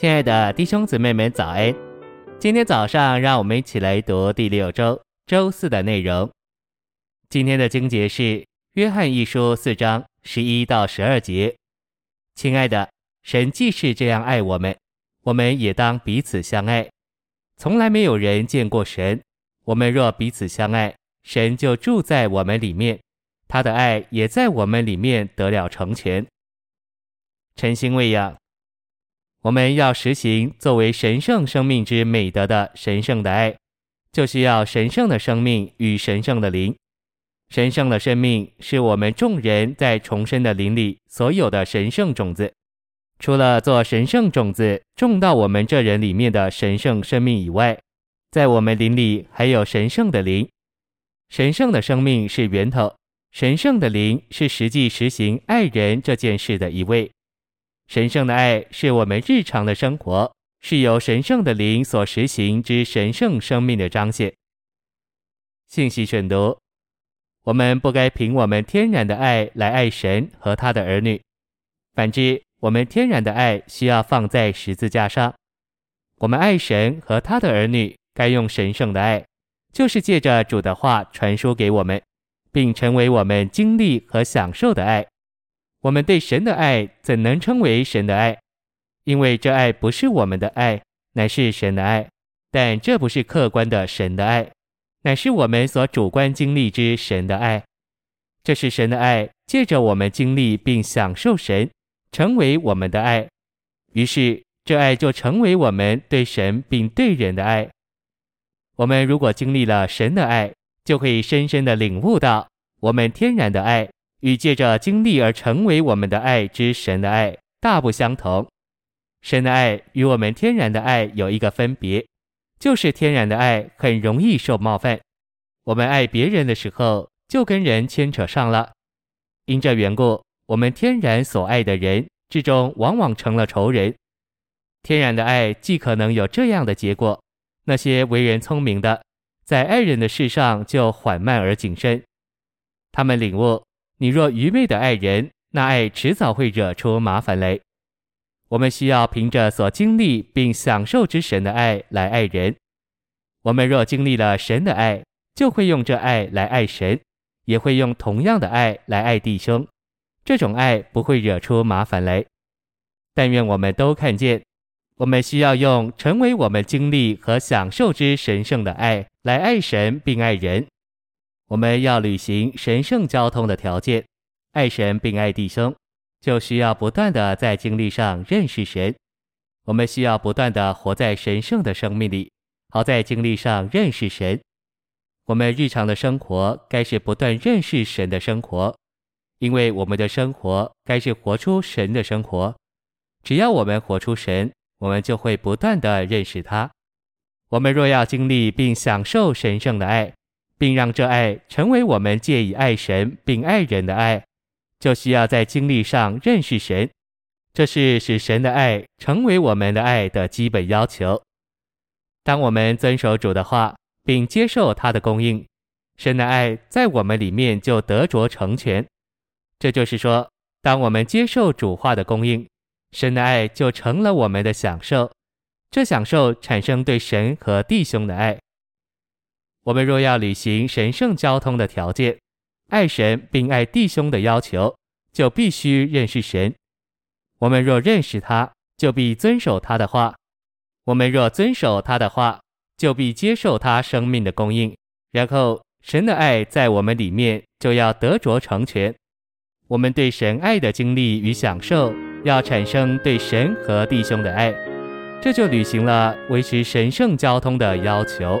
亲爱的弟兄姊妹们，早安！今天早上，让我们一起来读第六周周四的内容。今天的经节是《约翰一书》四章十一到十二节。亲爱的，神既是这样爱我们，我们也当彼此相爱。从来没有人见过神，我们若彼此相爱，神就住在我们里面，他的爱也在我们里面得了成全。晨星喂养，我们要实行作为神圣生命之美德的神圣的爱，就需要神圣的生命与神圣的灵。神圣的生命是我们众人在重生的灵里所有的神圣种子。除了做神圣种子种到我们这人里面的神圣生命以外，在我们灵里还有神圣的灵。神圣的生命是源头，神圣的灵是实际实行爱人这件事的一位。神圣的爱是我们日常的生活，是由神圣的灵所实行之神圣生命的彰显。信息选读：我们不该凭我们天然的爱来爱神和他的儿女，反之，我们天然的爱需要放在十字架上。我们爱神和他的儿女，该用神圣的爱，就是借着主的话传输给我们，并成为我们经历和享受的爱。我们对神的爱怎能称为神的爱？因为这爱不是我们的爱，乃是神的爱。但这不是客观的神的爱，乃是我们所主观经历之神的爱。这是神的爱，借着我们经历并享受神，成为我们的爱。于是这爱就成为我们对神并对人的爱。我们如果经历了神的爱，就可以深深的领悟到我们天然的爱。与借着经历而成为我们的爱之神的爱大不相同。神的爱与我们天然的爱有一个分别，就是天然的爱很容易受冒犯。我们爱别人的时候，就跟人牵扯上了。因这缘故，我们天然所爱的人之中，往往成了仇人。天然的爱既可能有这样的结果，那些为人聪明的，在爱人的事上就缓慢而谨慎。他们领悟。你若愚昧的爱人，那爱迟早会惹出麻烦来。我们需要凭着所经历并享受之神的爱来爱人。我们若经历了神的爱，就会用这爱来爱神，也会用同样的爱来爱弟兄。这种爱不会惹出麻烦来。但愿我们都看见，我们需要用成为我们经历和享受之神圣的爱来爱神并爱人。我们要履行神圣交通的条件，爱神并爱弟兄，就需要不断的在经历上认识神。我们需要不断的活在神圣的生命里，好在经历上认识神。我们日常的生活该是不断认识神的生活，因为我们的生活该是活出神的生活。只要我们活出神，我们就会不断的认识他。我们若要经历并享受神圣的爱，并让这爱成为我们借以爱神并爱人的爱，就需要在经历上认识神。这是使神的爱成为我们的爱的基本要求。当我们遵守主的话，并接受他的供应，神的爱在我们里面就得着成全。这就是说，当我们接受主话的供应，神的爱就成了我们的享受。这享受产生对神和弟兄的爱。我们若要履行神圣交通的条件，爱神并爱弟兄的要求，就必须认识神。我们若认识他，就必遵守他的话；我们若遵守他的话，就必接受他生命的供应。然后，神的爱在我们里面就要得着成全。我们对神爱的经历与享受，要产生对神和弟兄的爱，这就履行了维持神圣交通的要求。